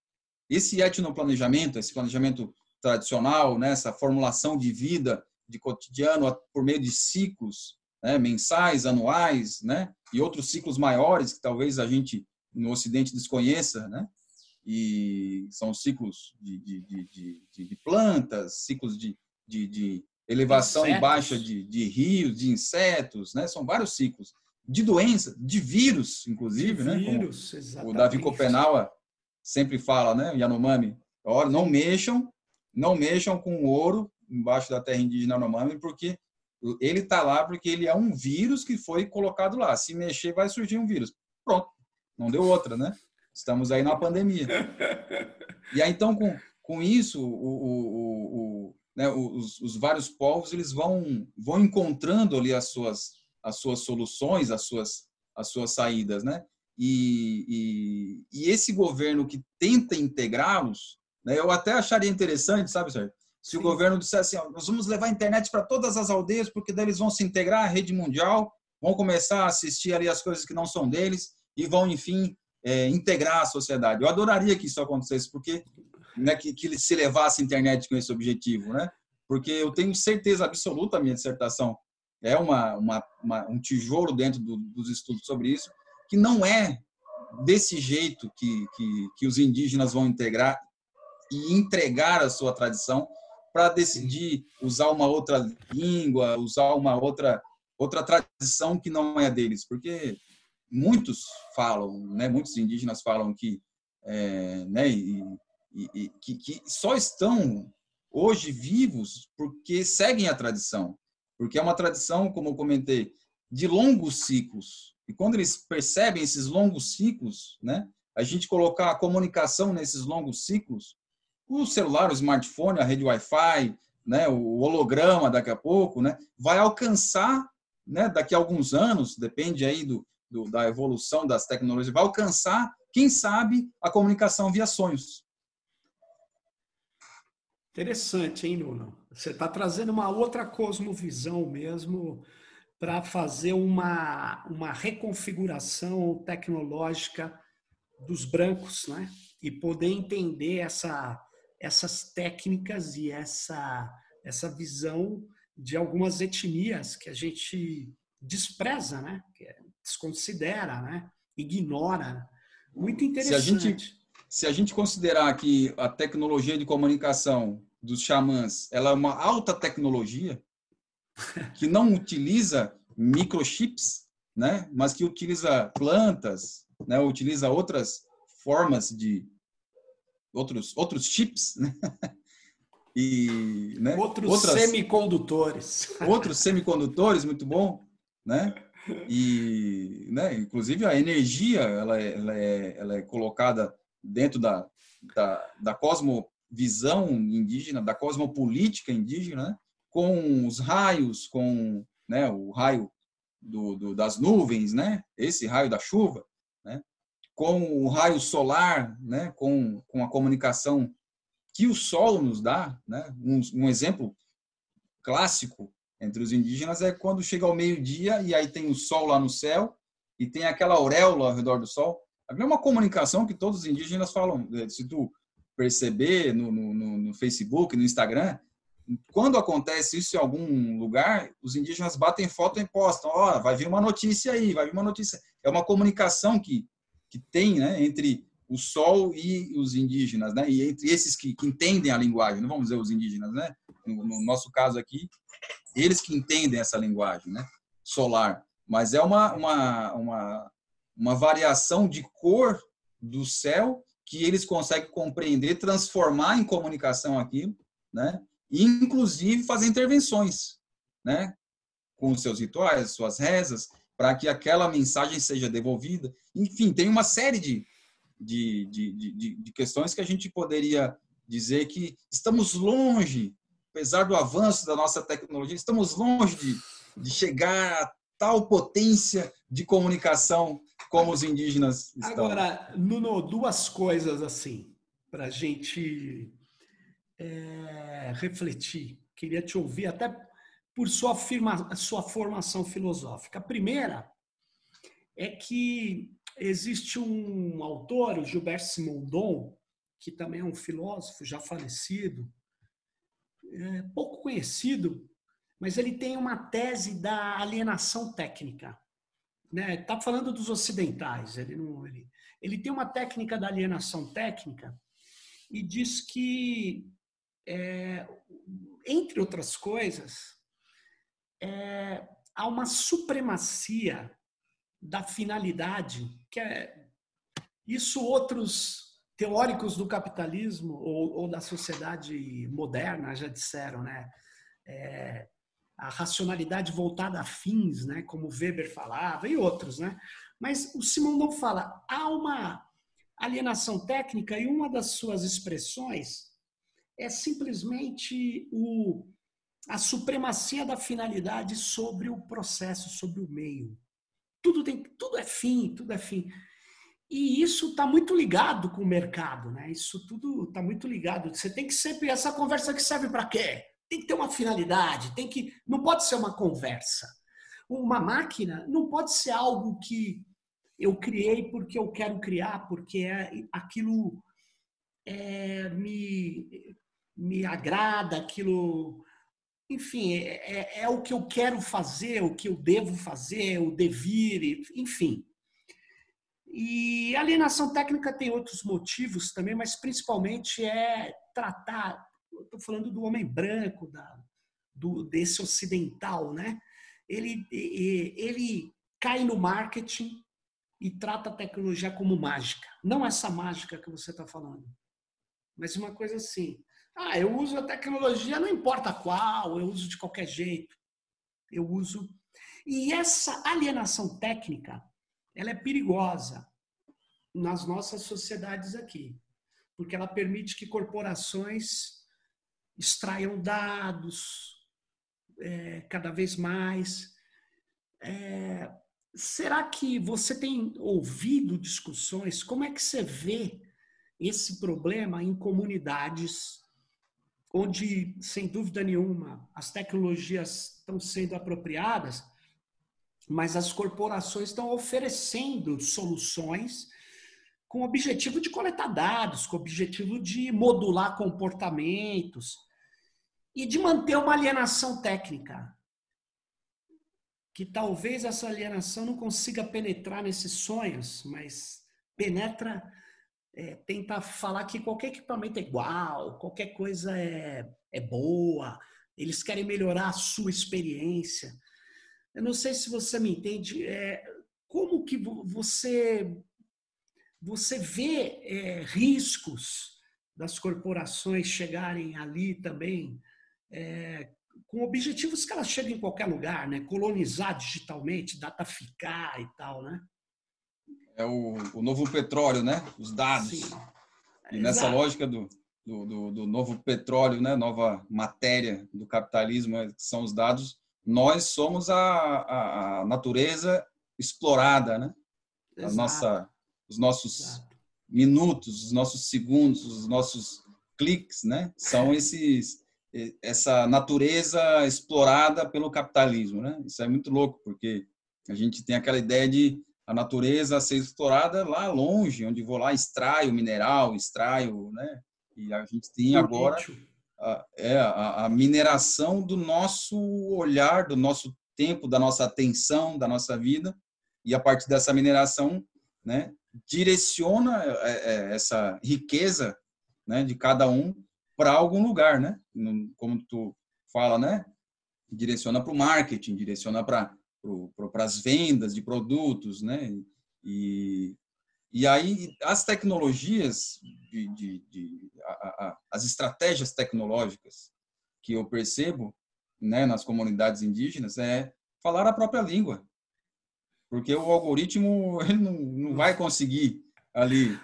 Esse etnoplanejamento, esse planejamento tradicional, né, essa formulação de vida, de cotidiano por meio de ciclos, né, mensais, anuais, né, e outros ciclos maiores que talvez a gente no Ocidente desconheça, né, e são ciclos de, de, de, de plantas, ciclos de, elevação insetos. e baixa de, rios, de insetos, né, são vários ciclos de doença, de vírus, inclusive, né, vírus, exatamente. o Davi Copenaua sempre fala, né, Yanomami, olha, não mexam, não mexam com o ouro embaixo da terra indígena Yanomami, porque ele está lá porque ele é um vírus que foi colocado lá. Se mexer, vai surgir um vírus. Pronto, não deu outra, né? Estamos aí na pandemia. E aí, então, com, com isso, o, o, o, né, os, os, vários povos eles vão, vão encontrando ali as suas, as suas soluções, as suas, as suas saídas, né? E, e, e esse governo que tenta integrá-los, né, eu até acharia interessante, sabe, Sérgio? Se Sim. o governo dissesse assim, ó, nós vamos levar a internet para todas as aldeias, porque daí eles vão se integrar à rede mundial, vão começar a assistir ali as coisas que não são deles e vão, enfim, é, integrar a sociedade. Eu adoraria que isso acontecesse, porque né, que, que se levasse a internet com esse objetivo, né? Porque eu tenho certeza absoluta, a minha dissertação é uma, uma, uma um tijolo dentro do, dos estudos sobre isso, que não é desse jeito que, que, que os indígenas vão integrar e entregar a sua tradição para decidir usar uma outra língua, usar uma outra outra tradição que não é deles, porque muitos falam, né, muitos indígenas falam que, é, né, e, e, que, que, só estão hoje vivos porque seguem a tradição, porque é uma tradição, como eu comentei, de longos ciclos. E quando eles percebem esses longos ciclos, né, a gente colocar a comunicação nesses longos ciclos, o celular, o smartphone, a rede Wi-Fi, né, o holograma daqui a pouco, né, vai alcançar, né, daqui a alguns anos, depende aí do, do, da evolução das tecnologias, vai alcançar, quem sabe, a comunicação via sonhos. Interessante, hein, Nuno? Você está trazendo uma outra cosmovisão mesmo para fazer uma, uma reconfiguração tecnológica dos brancos, né? E poder entender essa, essas técnicas e essa, essa visão de algumas etnias que a gente despreza, né? Que é, desconsidera, né? Ignora. Muito interessante. Se a gente, se a gente considerar que a tecnologia de comunicação dos xamãs ela é uma alta tecnologia que não utiliza microchips, né? Mas que utiliza plantas, né? Utiliza outras formas de outros, outros chips, né? E, né? Outros Outras, semicondutores. Outros semicondutores, muito bom. né? E, né, inclusive a energia, ela é, ela é, ela é colocada dentro da, da, da cosmovisão indígena, da cosmopolítica indígena, né? com os raios, com né, o raio do, do, das nuvens, né? Esse raio da chuva, né? Com o raio solar, né? Com, com a comunicação que o solo nos dá, né? Um, um exemplo clássico entre os indígenas é quando chega ao meio-dia e aí tem o sol lá no céu e tem aquela auréola ao redor do sol. É uma comunicação que todos os indígenas falam. Eh, se tu perceber no, no, no Facebook, no Instagram, quando acontece isso em algum lugar, os indígenas batem foto e postam, ó, oh, vai vir uma notícia aí, vai vir uma notícia. É uma comunicação que, que tem né, entre o sol e os indígenas, né? E entre esses que, que entendem a linguagem, não vamos dizer os indígenas, né? No, no, nosso caso aqui, eles que entendem essa linguagem, né? Solar. Mas é uma, uma, uma, uma variação de cor do céu que eles conseguem compreender, transformar em comunicação aquilo, né? e inclusive fazer intervenções, né, com seus rituais, suas rezas, para que aquela mensagem seja devolvida. Enfim, tem uma série de, de, de, de, de questões que a gente poderia dizer que estamos longe, apesar do avanço da nossa tecnologia, estamos longe de, de chegar a tal potência de comunicação como os indígenas estão. Agora, Nuno, duas coisas assim, para a gente é, refletir, queria te ouvir até por sua, firma, sua formação filosófica. A primeira é que existe um autor, o Gilberto Simondon, que também é um filósofo já falecido, é, pouco conhecido, mas ele tem uma tese da alienação técnica. Né? Está falando dos ocidentais. Ele, não, ele, ele tem uma técnica da alienação técnica e diz que é, entre outras coisas, é, há uma supremacia da finalidade, que é isso outros teóricos do capitalismo ou, ou da sociedade moderna já disseram, né? É, a racionalidade voltada a fins, né? Como Weber falava e outros, né? Mas o Simão não fala há uma alienação técnica e uma das suas expressões é simplesmente o, a supremacia da finalidade sobre o processo, sobre o meio. Tudo, tem, tudo é fim, tudo é fim. E isso está muito ligado com o mercado, né? Isso tudo está muito ligado. Você tem que sempre essa conversa que serve para quê? Tem que ter uma finalidade, tem que não pode ser uma conversa. Uma máquina não pode ser algo que eu criei porque eu quero criar, porque é aquilo é, me me agrada, aquilo. Enfim, é, é, é, o que eu quero fazer, o que eu devo fazer, o devir, enfim. E alienação técnica tem outros motivos também, mas principalmente é tratar. Estou falando do homem branco, da, do, desse ocidental, né? Ele, ele cai no marketing e trata a tecnologia como mágica. Não essa mágica que você está falando, mas uma coisa assim. Ah, eu uso a tecnologia, não importa qual, eu uso de qualquer jeito. Eu uso. E essa alienação técnica, ela é perigosa nas nossas sociedades aqui, porque ela permite que corporações extraiam dados é, cada vez mais. É, será que você tem ouvido discussões? Como é que você vê esse problema em comunidades onde, sem dúvida nenhuma, as tecnologias estão sendo apropriadas, mas as corporações estão oferecendo soluções com o objetivo de coletar dados, com o objetivo de modular comportamentos e de manter uma alienação técnica. Que talvez essa alienação não consiga penetrar nesses sonhos, mas penetra é, tenta falar que qualquer equipamento é igual, qualquer coisa é, é boa, eles querem melhorar a sua experiência. Eu não sei se você me entende. É, como que você você vê é, riscos das corporações chegarem ali também, é, com objetivos que elas cheguem em qualquer lugar, né? Colonizar digitalmente, dataficar e tal, né? É o, o novo petróleo, né? Os dados. Sim. E nessa Exato. lógica do, do, do, do, novo petróleo, né? Nova matéria do capitalismo, que são os dados, nós somos a, a, a natureza explorada, né? Nossa, os nossos Exato. minutos, os nossos segundos, os nossos cliques, né? São esses essa natureza explorada pelo capitalismo, né? Isso é muito louco, porque a gente tem aquela ideia de a natureza ser explorada lá longe, onde vou lá extraio o mineral, extraio, né? E a gente tem agora a, é a, a mineração do nosso olhar, do nosso tempo, da nossa atenção, da nossa vida, e a partir dessa mineração, né? Direciona é, é, essa riqueza, né? De cada um para algum lugar, né? Como tu fala, né? Direciona para o marketing, direciona para para as vendas de produtos, né? E, e aí as tecnologias, de, de, de a, a, as estratégias tecnológicas que eu percebo, né, nas comunidades indígenas é falar a própria língua, porque o algoritmo ele não, não vai conseguir ali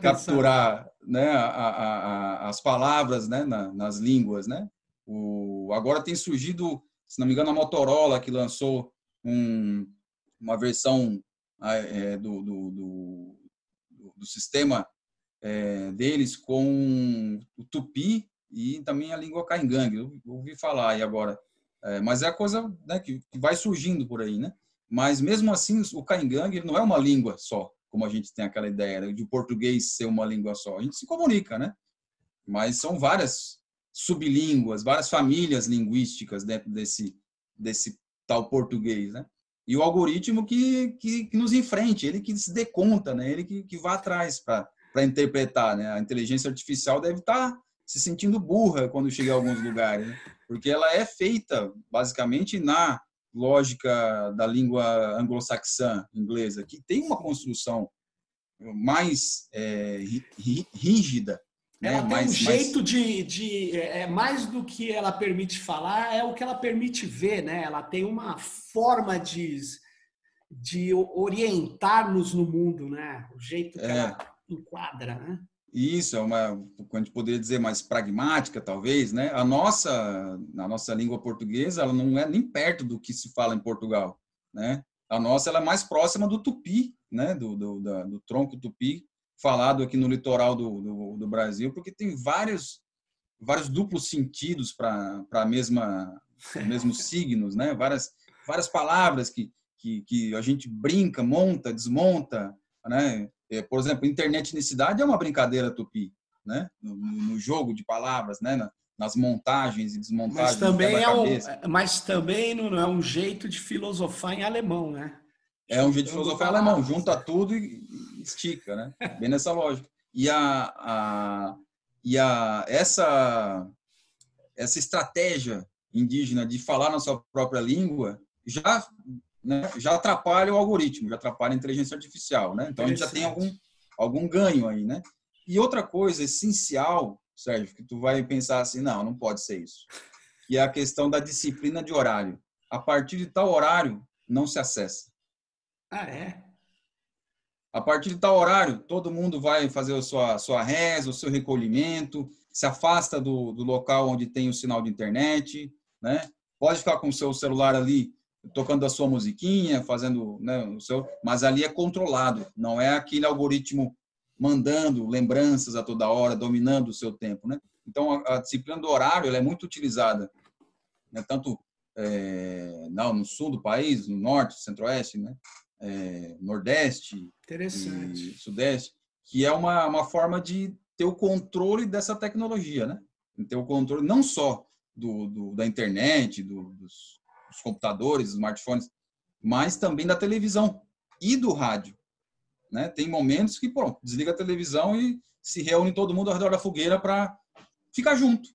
capturar né, a, as palavras né, na, nas línguas. Né? O, agora tem surgido, se não me engano, a Motorola, que lançou um, uma versão é, do, do, do, do, sistema é, deles com o tupi e também a língua caingangue. Eu ouvi falar aí agora. É, mas é a coisa né, que, vai surgindo por aí, né? Mas mesmo assim, o caingangue não é uma língua só como a gente tem aquela ideia né, de o português ser uma língua só. A gente se comunica, né? Mas são várias sublínguas, várias famílias linguísticas dentro desse, desse tal português, né? E o algoritmo que, que, que nos enfrente, ele que se dê conta, né? Ele que, que vá atrás para interpretar, né? A inteligência artificial deve estar tá se sentindo burra quando chega a alguns lugares, né? porque ela é feita basicamente na lógica da língua anglo-saxã inglesa, que tem uma construção mais é, rígida. Né? Ela tem mais, um jeito de, de é, é, mais do que ela permite falar, é o que ela permite ver, né? Ela tem uma forma de, de orientar-nos no mundo, né? O jeito que é. ela enquadra, né? Isso é uma, a gente poderia dizer mais pragmática, talvez, né? A nossa, a nossa língua portuguesa, ela não é nem perto do que se fala em Portugal, né? A nossa ela é mais próxima do tupi, né? Do, do, da, do tronco tupi falado aqui no litoral do, do, do Brasil, porque tem vários vários duplos sentidos para a mesma mesmos signos, né? Várias várias palavras que, que que a gente brinca, monta, desmonta, né? É, por exemplo, internetnicidade é uma brincadeira tupi, né? No, no jogo de palavras, né? Na, nas montagens e desmontagens. Mas também, é um, mas também não é um jeito de filosofar em alemão, né? É um jeito de filosofar em alemão, junta tudo e estica, né? Bem nessa lógica. E a, a, e a essa essa estratégia indígena de falar na sua própria língua já né, já atrapalha o algoritmo, já atrapalha a inteligência artificial, né? Então a gente já tem algum algum ganho aí, né? E outra coisa essencial, Sérgio, que tu vai pensar assim, não, não pode ser isso. Que é a questão da disciplina de horário. A partir de tal horário não se acessa. Ah, é? A partir de tal horário, todo mundo vai fazer a sua, sua reza, o seu recolhimento, se afasta do, do local onde tem o sinal de internet, né? Pode ficar com o seu celular ali tocando a sua musiquinha, fazendo né, o seu, mas ali é controlado, não é aquele algoritmo mandando lembranças a toda hora, dominando o seu tempo, né? Então a, a disciplina do horário é muito utilizada, né? tanto é, não, no sul do país, no norte, centro-oeste, né? É, nordeste, sudeste, que é uma, uma forma de ter o controle dessa tecnologia, né? Ter o controle não só do, do da internet, do, dos, dos computadores, smartphones, mas também da televisão e do rádio. Né? Tem momentos que, pronto, desliga a televisão e se reúne todo mundo ao redor da fogueira para ficar junto,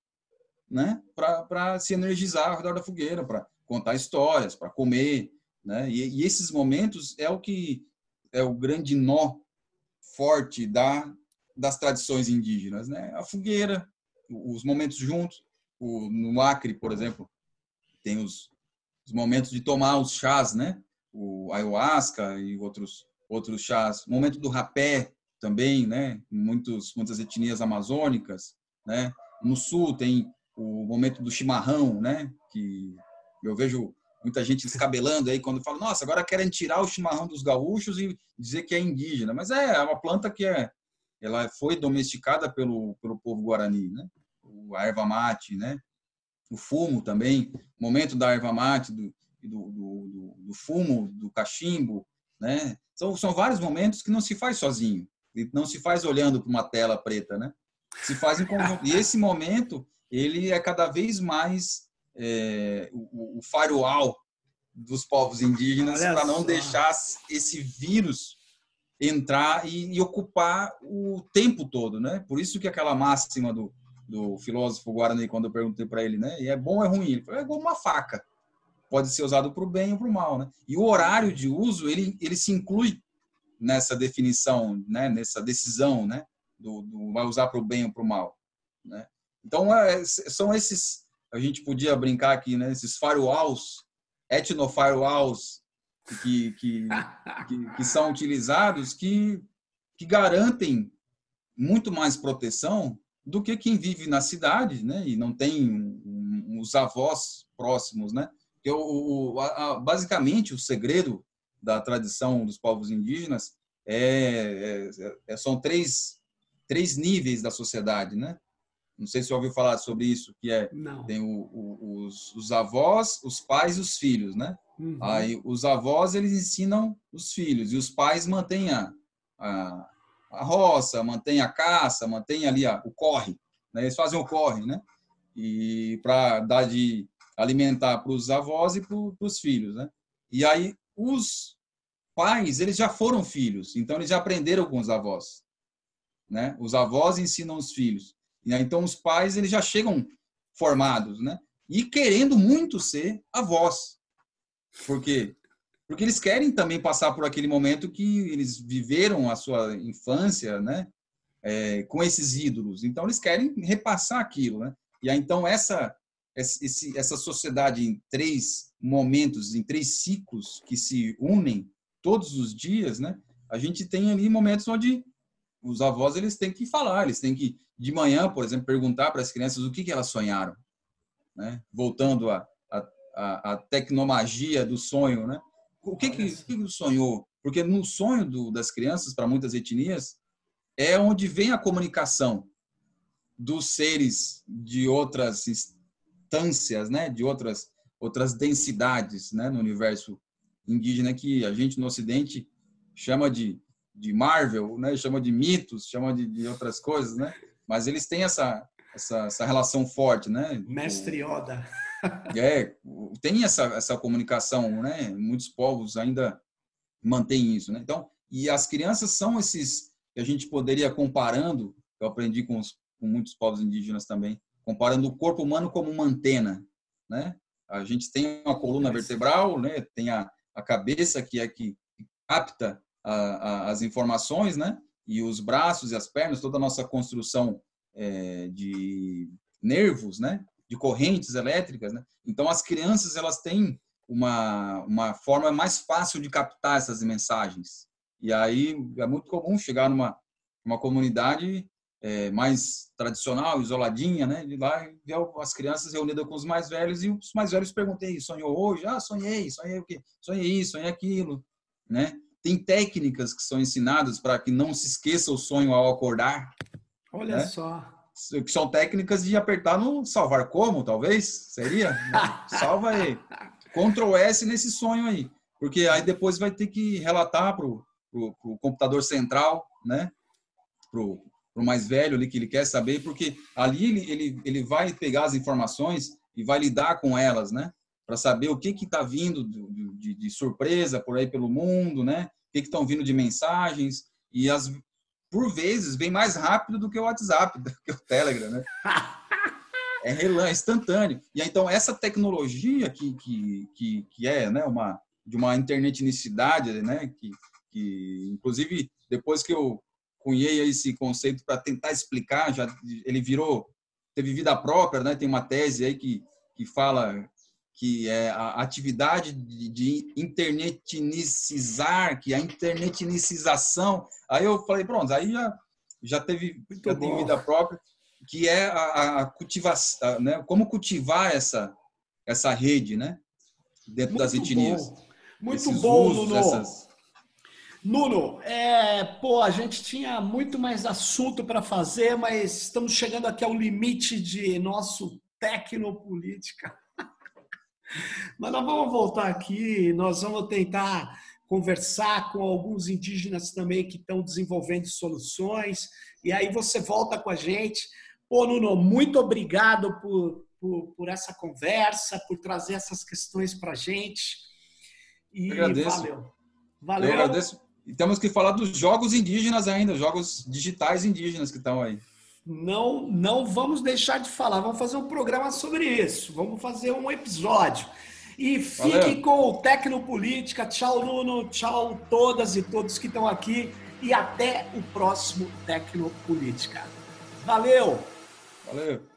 né? Para se energizar ao redor da fogueira, para contar histórias, para comer, né? E, e, esses momentos é o que é o grande nó forte da das tradições indígenas, né? A fogueira, os momentos juntos, o, no Acre, por exemplo, tem os, os momentos de tomar os chás, né? O ayahuasca e outros outros chás. Momento do rapé também, né? Muitos muitas etnias amazônicas, né? No sul tem o momento do chimarrão, né? Que eu vejo muita gente descabelando aí quando fala, nossa, agora querem tirar o chimarrão dos gaúchos e dizer que é indígena. Mas é, é uma planta que é, ela foi domesticada pelo, pelo povo guarani, né? A erva mate, né? O fumo também, o momento da erva mate, do, do, do, do fumo, do cachimbo, né? São, são vários momentos que não se faz sozinho, não se faz olhando para uma tela preta, né? Se faz em conjunto. E esse momento, ele é cada vez mais é, o, o firewall dos povos indígenas para não deixar esse vírus entrar e, e, ocupar o tempo todo, né? Por isso que aquela máxima do, do filósofo Guarani, quando eu perguntei para ele, né? E é bom ou é ruim? Ele falou, é igual uma faca. Pode ser usado para o bem ou para o mal, né? E o horário de uso, ele, ele se inclui nessa definição, né? Nessa decisão, né? Do, do vai usar para o bem ou para o mal, né? Então, é, são esses a gente podia brincar aqui, né? Esses firewalls, etno-firewalls que, que, que, que, são utilizados que, que garantem muito mais proteção do que quem vive na cidade, né? E não tem um, um, os avós próximos, né? Que o, a, a, basicamente o segredo da tradição dos povos indígenas é, é, é, são três três níveis da sociedade, né? Não sei se você ouviu falar sobre isso, que é Não. tem o, o, os, os, avós, os pais e os filhos, né? Uhum. Aí os avós eles ensinam os filhos e os pais mantêm a, a, a roça, mantêm a caça, mantêm ali a, o corre, né? Eles fazem o corre, né? E para dar de alimentar para os avós e para os filhos, né? E aí os pais eles já foram filhos, então eles já aprenderam com os avós, né? Os avós ensinam os filhos. Né? Então, os pais eles já chegam formados, né? E querendo muito ser avós. Por quê? Porque eles querem também passar por aquele momento que eles viveram a sua infância, né? É, com esses ídolos. Então, eles querem repassar aquilo, né? E aí, então, essa, esse, essa sociedade em três momentos, em três ciclos que se unem todos os dias, né? A gente tem ali momentos onde os avós eles têm que falar, eles têm que de manhã, por exemplo, perguntar para as crianças o que, que elas sonharam, né? Voltando à a, a, a, tecnomagia do sonho, né? O que que, que, que sonhou? Porque no sonho do, das crianças, para muitas etnias, é onde vem a comunicação dos seres de outras instâncias, né? De outras outras densidades, né? No universo indígena que a gente no Ocidente chama de de Marvel, né? Chama de mitos, chama de, de outras coisas, né? Mas eles têm essa, essa, essa relação forte, né? Mestre Yoda. É, tem essa, essa comunicação, né? Muitos povos ainda mantêm isso, né? Então, e as crianças são esses que a gente poderia comparando, eu aprendi com, os, com muitos povos indígenas também, comparando o corpo humano como uma antena, né? A gente tem uma coluna vertebral, né? Tem a, a cabeça que é que capta a, a, as informações, né? E os braços e as pernas, toda a nossa construção é, de nervos, né? De correntes elétricas, né? Então, as crianças, elas têm uma, uma forma mais fácil de captar essas mensagens. E aí, é muito comum chegar numa uma comunidade é, mais tradicional, isoladinha, né? De lá ver as crianças reunidas com os mais velhos e os mais velhos perguntei, sonhou hoje? Ah, sonhei, sonhei o quê? Sonhei isso, sonhei aquilo, né? Tem técnicas que são ensinadas para que não se esqueça o sonho ao acordar. Olha né? só. Que são técnicas de apertar no salvar como, talvez? Seria? Salva aí. Ctrl S nesse sonho aí. Porque aí depois vai ter que relatar para o computador central, né? Para o mais velho ali que ele quer saber, porque ali ele, ele, ele vai pegar as informações e vai lidar com elas, né? Para saber o que está vindo de, de, de, surpresa por aí pelo mundo, né? O que estão vindo de mensagens e as por vezes vem mais rápido do que o WhatsApp, do que o Telegram, né? É relã, é instantâneo. E então essa tecnologia que, que, que, que é, né, uma de uma internetinicidade, né, que, que inclusive depois que eu cunhei esse conceito para tentar explicar, já ele virou teve vida própria, né? Tem uma tese aí que que fala que é a atividade de, de interneticizar, que é a interneticização. Aí eu falei, pronto, aí já, já teve já tem vida própria, que é a, a cultivação, né? Como cultivar essa essa rede, né? Dentro Muito das etnias. Bom. Muito Esses bom, usos, Nuno. Essas... Nuno, é, pô, a gente tinha muito mais assunto para fazer, mas estamos chegando aqui ao limite de nosso tecnopolítica. Mas nós vamos voltar aqui, nós vamos tentar conversar com alguns indígenas também que estão desenvolvendo soluções, e aí você volta com a gente. Pô, Nuno, muito obrigado por, por, por essa conversa, por trazer essas questões para a gente. E agradeço. valeu. Valeu. Eu agradeço. E temos que falar dos jogos indígenas ainda, jogos digitais indígenas que estão aí. Não, não vamos deixar de falar. Vamos fazer um programa sobre isso. Vamos fazer um episódio. E fiquem Valeu. com o Tecnopolítica. Tchau, Nuno. Tchau, todas e todos que estão aqui. E até o próximo Tecnopolítica. Valeu! Valeu!